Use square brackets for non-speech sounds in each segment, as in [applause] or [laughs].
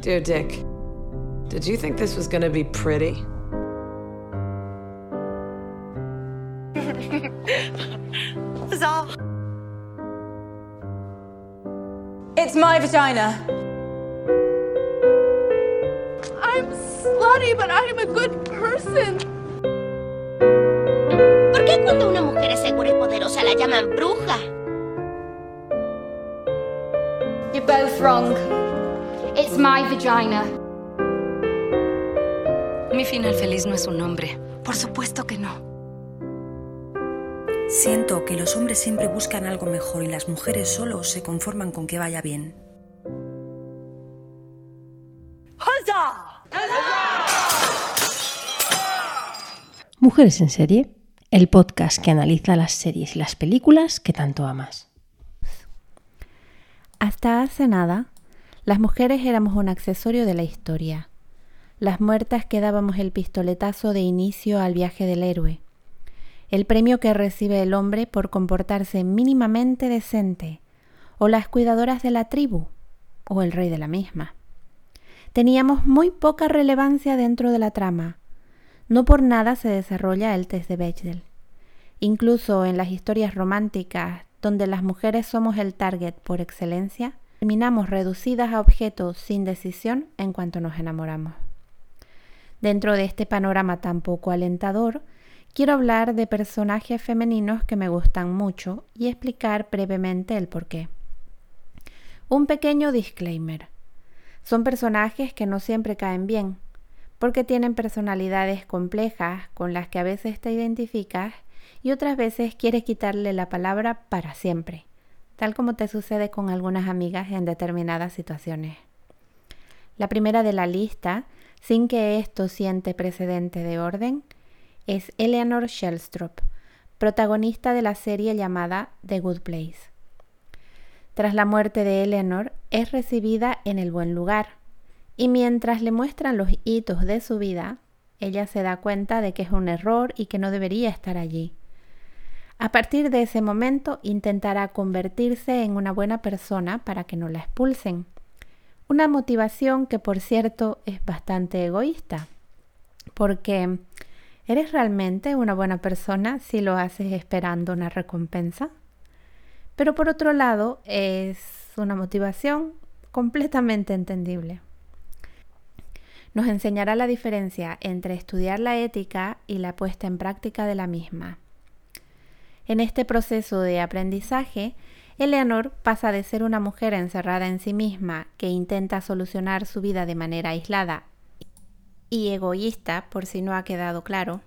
Dear Dick, did you think this was gonna be pretty? [laughs] Bizarre. It's my vagina. I'm slutty, but I'm a good person. ¿Por qué cuando una mujer es segura y poderosa la llaman bruja? You're both wrong. It's my vagina. Mi final feliz no es un nombre. Por supuesto que no. Siento que los hombres siempre buscan algo mejor y las mujeres solo se conforman con que vaya bien. Mujeres en serie, el podcast que analiza las series y las películas que tanto amas. Hasta hace nada, las mujeres éramos un accesorio de la historia. Las muertas que dábamos el pistoletazo de inicio al viaje del héroe. El premio que recibe el hombre por comportarse mínimamente decente. O las cuidadoras de la tribu. O el rey de la misma. Teníamos muy poca relevancia dentro de la trama. No por nada se desarrolla el test de Bechdel. Incluso en las historias románticas, donde las mujeres somos el target por excelencia, terminamos reducidas a objetos sin decisión en cuanto nos enamoramos. Dentro de este panorama tan poco alentador, quiero hablar de personajes femeninos que me gustan mucho y explicar brevemente el porqué. Un pequeño disclaimer. Son personajes que no siempre caen bien, porque tienen personalidades complejas con las que a veces te identificas y otras veces quieres quitarle la palabra para siempre, tal como te sucede con algunas amigas en determinadas situaciones. La primera de la lista, sin que esto siente precedente de orden, es Eleanor Shellstrop, protagonista de la serie llamada The Good Place. Tras la muerte de Eleanor, es recibida en el buen lugar, y mientras le muestran los hitos de su vida, ella se da cuenta de que es un error y que no debería estar allí. A partir de ese momento intentará convertirse en una buena persona para que no la expulsen. Una motivación que por cierto es bastante egoísta, porque ¿eres realmente una buena persona si lo haces esperando una recompensa? Pero por otro lado es una motivación completamente entendible. Nos enseñará la diferencia entre estudiar la ética y la puesta en práctica de la misma. En este proceso de aprendizaje, Eleanor pasa de ser una mujer encerrada en sí misma que intenta solucionar su vida de manera aislada y egoísta, por si no ha quedado claro,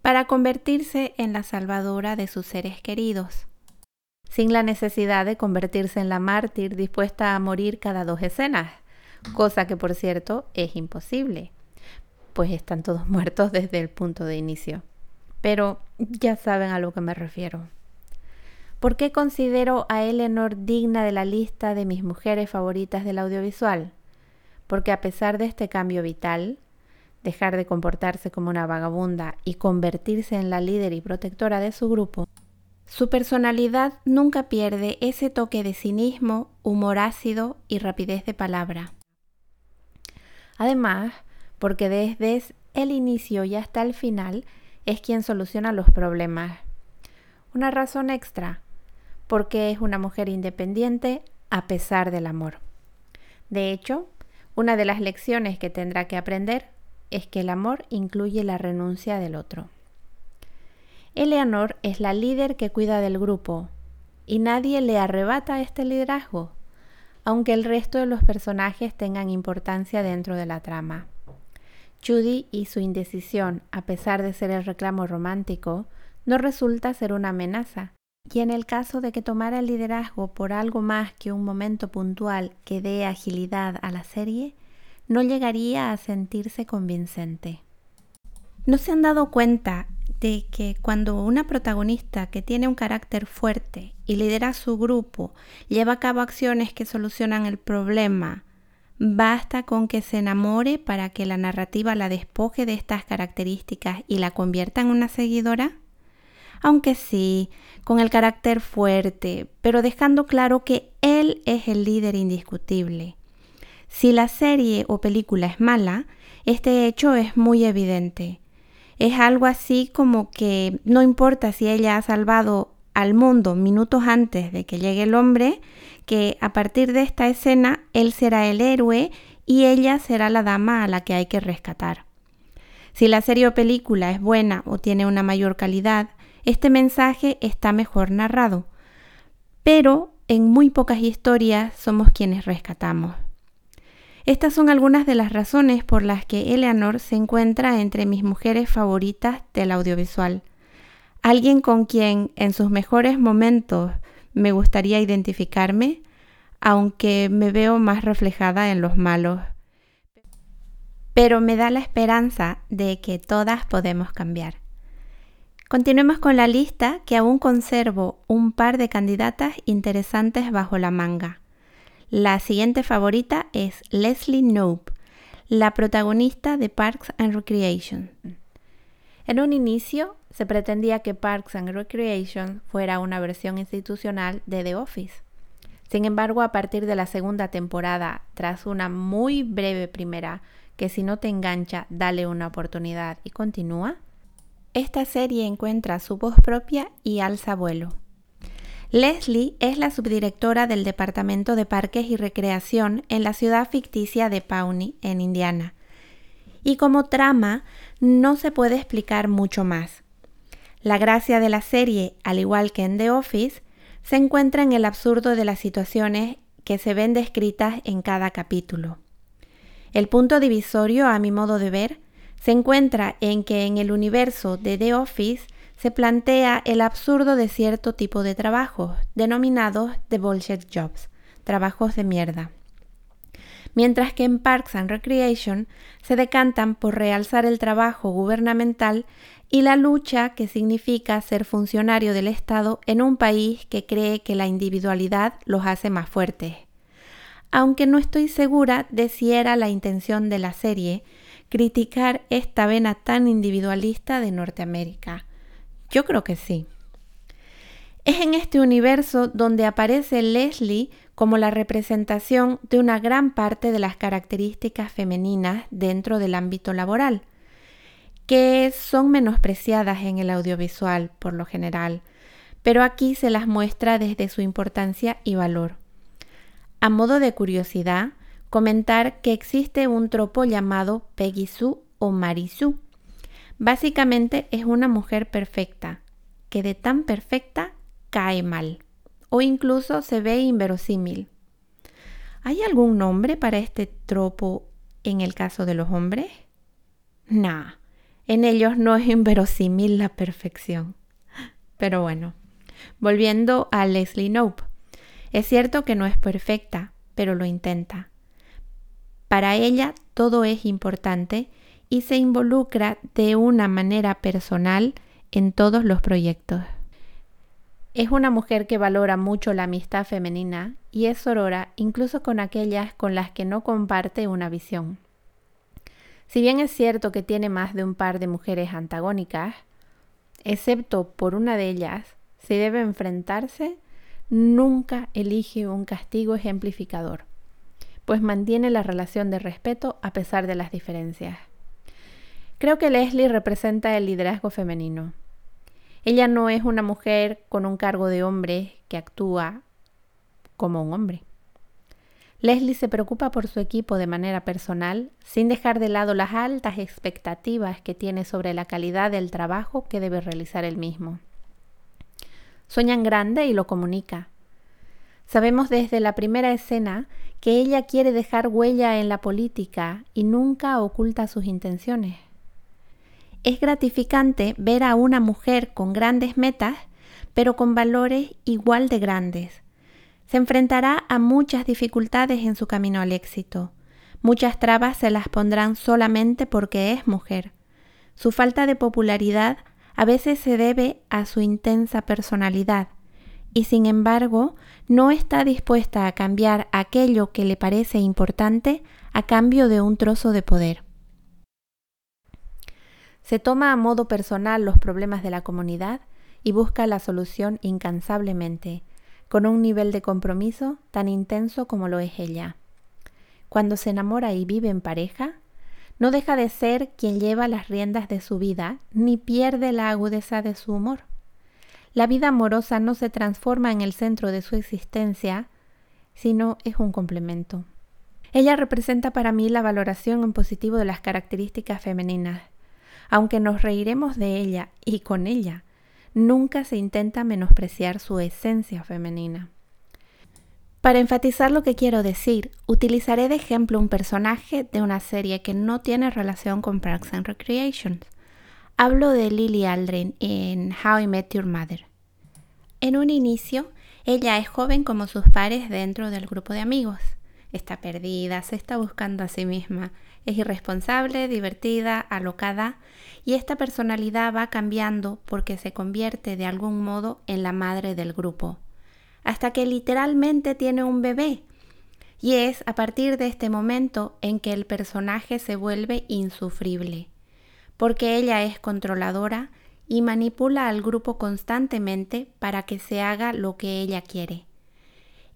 para convertirse en la salvadora de sus seres queridos, sin la necesidad de convertirse en la mártir dispuesta a morir cada dos escenas, cosa que por cierto es imposible, pues están todos [laughs] muertos desde el punto de inicio. Pero ya saben a lo que me refiero. ¿Por qué considero a Eleanor digna de la lista de mis mujeres favoritas del audiovisual? Porque a pesar de este cambio vital, dejar de comportarse como una vagabunda y convertirse en la líder y protectora de su grupo, su personalidad nunca pierde ese toque de cinismo, humor ácido y rapidez de palabra. Además, porque desde el inicio y hasta el final es quien soluciona los problemas. Una razón extra, porque es una mujer independiente a pesar del amor. De hecho, una de las lecciones que tendrá que aprender es que el amor incluye la renuncia del otro. Eleanor es la líder que cuida del grupo y nadie le arrebata este liderazgo, aunque el resto de los personajes tengan importancia dentro de la trama. Judy y su indecisión, a pesar de ser el reclamo romántico, no resulta ser una amenaza, y en el caso de que tomara el liderazgo por algo más que un momento puntual que dé agilidad a la serie, no llegaría a sentirse convincente. ¿No se han dado cuenta de que cuando una protagonista que tiene un carácter fuerte y lidera su grupo lleva a cabo acciones que solucionan el problema, basta con que se enamore para que la narrativa la despoje de estas características y la convierta en una seguidora? Aunque sí, con el carácter fuerte, pero dejando claro que él es el líder indiscutible. Si la serie o película es mala, este hecho es muy evidente. Es algo así como que no importa si ella ha salvado al mundo minutos antes de que llegue el hombre, que a partir de esta escena él será el héroe y ella será la dama a la que hay que rescatar. Si la serie o película es buena o tiene una mayor calidad, este mensaje está mejor narrado. Pero en muy pocas historias somos quienes rescatamos. Estas son algunas de las razones por las que Eleanor se encuentra entre mis mujeres favoritas del audiovisual. Alguien con quien en sus mejores momentos me gustaría identificarme, aunque me veo más reflejada en los malos. Pero me da la esperanza de que todas podemos cambiar. Continuemos con la lista que aún conservo un par de candidatas interesantes bajo la manga. La siguiente favorita es Leslie Knope, la protagonista de Parks and Recreation. En un inicio se pretendía que Parks and Recreation fuera una versión institucional de The Office. Sin embargo, a partir de la segunda temporada, tras una muy breve primera, que si no te engancha, dale una oportunidad y continúa, esta serie encuentra su voz propia y alza vuelo. Leslie es la subdirectora del Departamento de Parques y Recreación en la ciudad ficticia de Pawnee, en Indiana. Y como trama, no se puede explicar mucho más. La gracia de la serie, al igual que en The Office, se encuentra en el absurdo de las situaciones que se ven descritas en cada capítulo. El punto divisorio, a mi modo de ver, se encuentra en que en el universo de The Office se plantea el absurdo de cierto tipo de trabajos, denominados the bullshit jobs, trabajos de mierda. Mientras que en Parks and Recreation se decantan por realzar el trabajo gubernamental y la lucha que significa ser funcionario del Estado en un país que cree que la individualidad los hace más fuertes. Aunque no estoy segura de si era la intención de la serie criticar esta vena tan individualista de Norteamérica. Yo creo que sí. Es en este universo donde aparece Leslie como la representación de una gran parte de las características femeninas dentro del ámbito laboral, que son menospreciadas en el audiovisual por lo general, pero aquí se las muestra desde su importancia y valor. A modo de curiosidad, comentar que existe un tropo llamado Peggy Sue o Marisú, Básicamente es una mujer perfecta, que de tan perfecta cae mal o incluso se ve inverosímil. ¿Hay algún nombre para este tropo en el caso de los hombres? Nah, en ellos no es inverosímil la perfección. Pero bueno, volviendo a Leslie Knope. Es cierto que no es perfecta, pero lo intenta. Para ella todo es importante y se involucra de una manera personal en todos los proyectos. Es una mujer que valora mucho la amistad femenina y es sorora incluso con aquellas con las que no comparte una visión. Si bien es cierto que tiene más de un par de mujeres antagónicas, excepto por una de ellas, si debe enfrentarse, nunca elige un castigo ejemplificador, pues mantiene la relación de respeto a pesar de las diferencias. Creo que Leslie representa el liderazgo femenino. Ella no es una mujer con un cargo de hombre que actúa como un hombre. Leslie se preocupa por su equipo de manera personal, sin dejar de lado las altas expectativas que tiene sobre la calidad del trabajo que debe realizar el mismo. Sueña en grande y lo comunica. Sabemos desde la primera escena que ella quiere dejar huella en la política y nunca oculta sus intenciones. Es gratificante ver a una mujer con grandes metas, pero con valores igual de grandes. Se enfrentará a muchas dificultades en su camino al éxito. Muchas trabas se las pondrán solamente porque es mujer. Su falta de popularidad a veces se debe a su intensa personalidad y sin embargo no está dispuesta a cambiar aquello que le parece importante a cambio de un trozo de poder. Se toma a modo personal los problemas de la comunidad y busca la solución incansablemente, con un nivel de compromiso tan intenso como lo es ella. cuando se enamora y vive en pareja, no deja de ser quien lleva las riendas de su vida ni pierde la agudeza de su humor. La vida amorosa no se transforma en el centro de su existencia, sino es un complemento. Ella representa para mí la valoración en positivo de las características femeninas. Aunque nos reiremos de ella y con ella, nunca se intenta menospreciar su esencia femenina. Para enfatizar lo que quiero decir, utilizaré de ejemplo un personaje de una serie que no tiene relación con Parks and Recreation. Hablo de Lily Aldrin en How I Met Your Mother. En un inicio, ella es joven como sus pares dentro del grupo de amigos está perdida, se está buscando a sí misma, es irresponsable, divertida, alocada y esta personalidad va cambiando porque se convierte de algún modo en la madre del grupo, hasta que literalmente tiene un bebé. Y es a partir de este momento en que el personaje se vuelve insufrible, porque ella es controladora y manipula al grupo constantemente para que se haga lo que ella quiere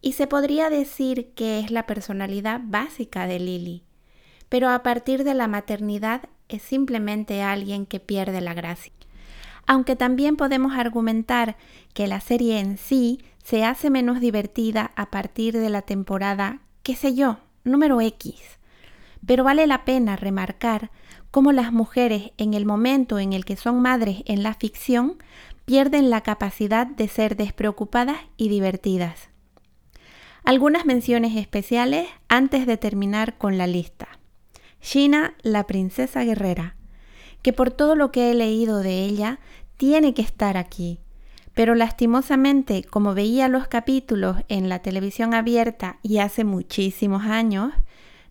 y se podría decir que es la personalidad básica de Lily, pero a partir de la maternidad es simplemente alguien que pierde la gracia. Aunque también podemos argumentar que la serie en sí se hace menos divertida a partir de la temporada, qué sé yo, número X. Pero vale la pena remarcar cómo las mujeres en el momento en el que son madres en la ficción pierden la capacidad de ser despreocupadas y divertidas. Algunas menciones especiales antes de terminar con la lista. Gina, la princesa guerrera, que por todo lo que he leído de ella, tiene que estar aquí. Pero lastimosamente, como veía los capítulos en la televisión abierta y hace muchísimos años,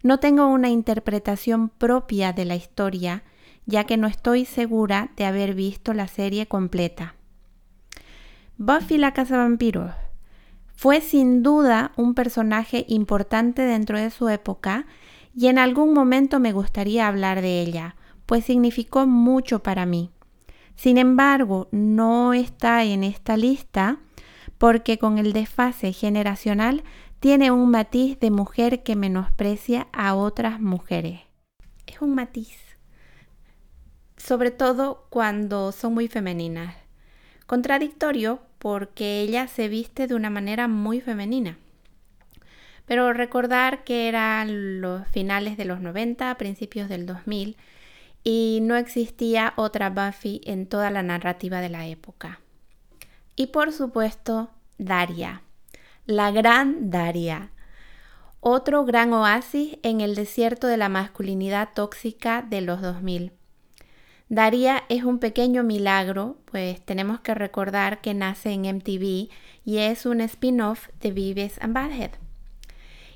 no tengo una interpretación propia de la historia, ya que no estoy segura de haber visto la serie completa. Buffy la Vampiros fue sin duda un personaje importante dentro de su época y en algún momento me gustaría hablar de ella, pues significó mucho para mí. Sin embargo, no está en esta lista porque con el desfase generacional tiene un matiz de mujer que menosprecia a otras mujeres. Es un matiz, sobre todo cuando son muy femeninas. Contradictorio porque ella se viste de una manera muy femenina. Pero recordar que eran los finales de los 90, principios del 2000, y no existía otra Buffy en toda la narrativa de la época. Y por supuesto, Daria, la gran Daria, otro gran oasis en el desierto de la masculinidad tóxica de los 2000. Daria es un pequeño milagro, pues tenemos que recordar que nace en MTV y es un spin-off de Vives and Badhead.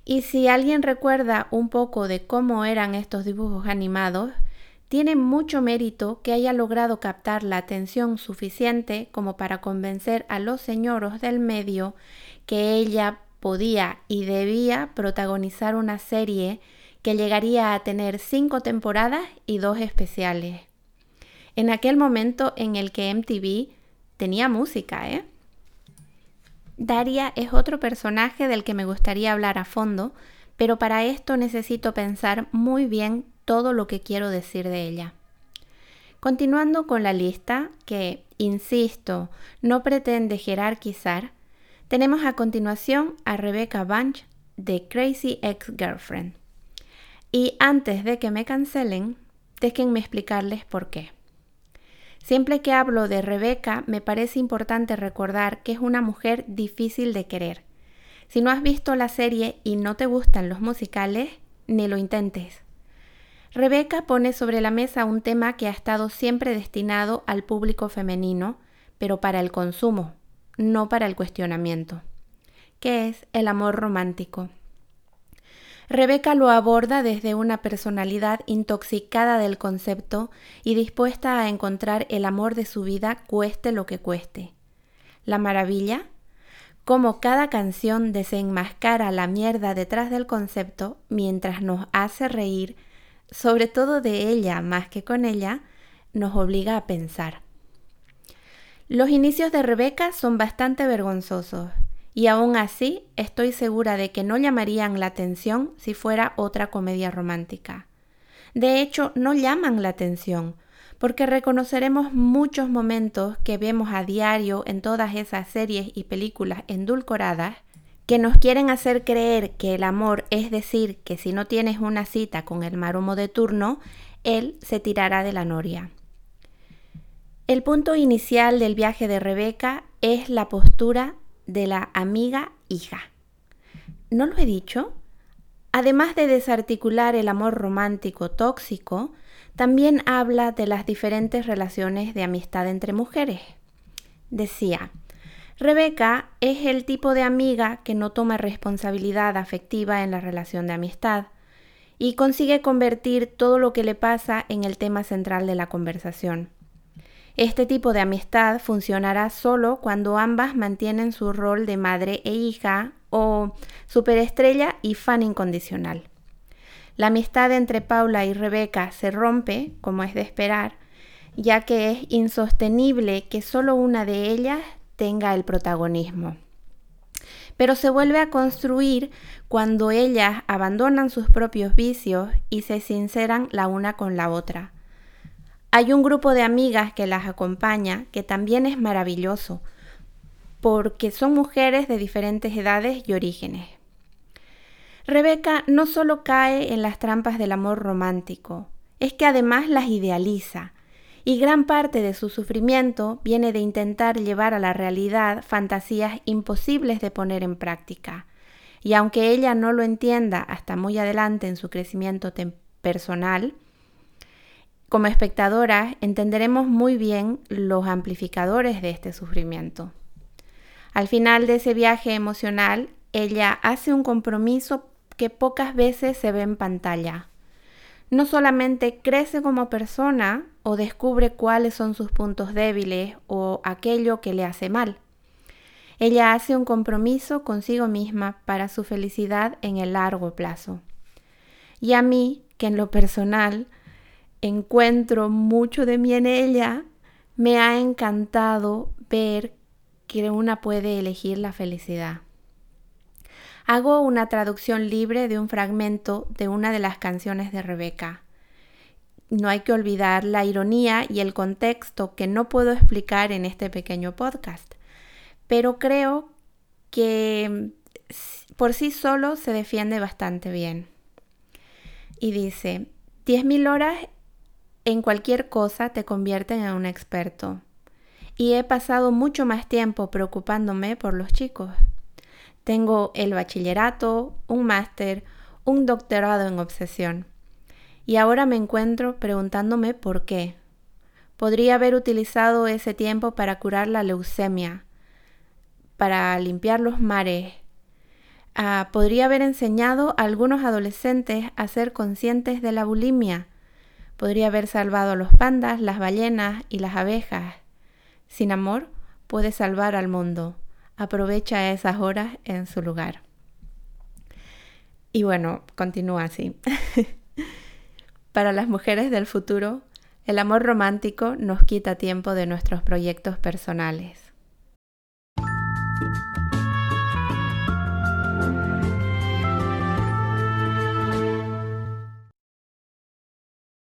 Y si alguien recuerda un poco de cómo eran estos dibujos animados, tiene mucho mérito que haya logrado captar la atención suficiente como para convencer a los señoros del medio que ella podía y debía protagonizar una serie que llegaría a tener cinco temporadas y dos especiales en aquel momento en el que MTV tenía música, ¿eh? Daria es otro personaje del que me gustaría hablar a fondo, pero para esto necesito pensar muy bien todo lo que quiero decir de ella. Continuando con la lista, que, insisto, no pretende jerarquizar, tenemos a continuación a Rebecca Bunch de Crazy Ex-Girlfriend. Y antes de que me cancelen, déjenme explicarles por qué. Siempre que hablo de Rebeca, me parece importante recordar que es una mujer difícil de querer. Si no has visto la serie y no te gustan los musicales, ni lo intentes. Rebeca pone sobre la mesa un tema que ha estado siempre destinado al público femenino, pero para el consumo, no para el cuestionamiento, que es el amor romántico. Rebeca lo aborda desde una personalidad intoxicada del concepto y dispuesta a encontrar el amor de su vida cueste lo que cueste. La maravilla, como cada canción desenmascara la mierda detrás del concepto mientras nos hace reír, sobre todo de ella más que con ella, nos obliga a pensar. Los inicios de Rebeca son bastante vergonzosos y aún así estoy segura de que no llamarían la atención si fuera otra comedia romántica. De hecho, no llaman la atención, porque reconoceremos muchos momentos que vemos a diario en todas esas series y películas endulcoradas que nos quieren hacer creer que el amor es decir que si no tienes una cita con el maromo de turno, él se tirará de la noria. El punto inicial del viaje de Rebeca es la postura de la amiga hija. ¿No lo he dicho? Además de desarticular el amor romántico tóxico, también habla de las diferentes relaciones de amistad entre mujeres. Decía, Rebeca es el tipo de amiga que no toma responsabilidad afectiva en la relación de amistad y consigue convertir todo lo que le pasa en el tema central de la conversación. Este tipo de amistad funcionará solo cuando ambas mantienen su rol de madre e hija o superestrella y fan incondicional. La amistad entre Paula y Rebeca se rompe, como es de esperar, ya que es insostenible que solo una de ellas tenga el protagonismo. Pero se vuelve a construir cuando ellas abandonan sus propios vicios y se sinceran la una con la otra. Hay un grupo de amigas que las acompaña que también es maravilloso, porque son mujeres de diferentes edades y orígenes. Rebeca no solo cae en las trampas del amor romántico, es que además las idealiza, y gran parte de su sufrimiento viene de intentar llevar a la realidad fantasías imposibles de poner en práctica. Y aunque ella no lo entienda hasta muy adelante en su crecimiento personal, como espectadoras entenderemos muy bien los amplificadores de este sufrimiento. Al final de ese viaje emocional, ella hace un compromiso que pocas veces se ve en pantalla no solamente crece como persona o descubre cuáles son sus puntos débiles o aquello que le hace mal. Ella hace un compromiso consigo misma para su felicidad en el largo plazo. Y a mí, que en lo personal encuentro mucho de mí en ella, me ha encantado ver que una puede elegir la felicidad. Hago una traducción libre de un fragmento de una de las canciones de Rebeca. No hay que olvidar la ironía y el contexto que no puedo explicar en este pequeño podcast, pero creo que por sí solo se defiende bastante bien. Y dice, 10.000 horas en cualquier cosa te convierten en un experto. Y he pasado mucho más tiempo preocupándome por los chicos. Tengo el bachillerato, un máster, un doctorado en obsesión. Y ahora me encuentro preguntándome por qué. Podría haber utilizado ese tiempo para curar la leucemia, para limpiar los mares. Ah, podría haber enseñado a algunos adolescentes a ser conscientes de la bulimia. Podría haber salvado a los pandas, las ballenas y las abejas. Sin amor, puede salvar al mundo aprovecha esas horas en su lugar. Y bueno, continúa así. [laughs] Para las mujeres del futuro, el amor romántico nos quita tiempo de nuestros proyectos personales.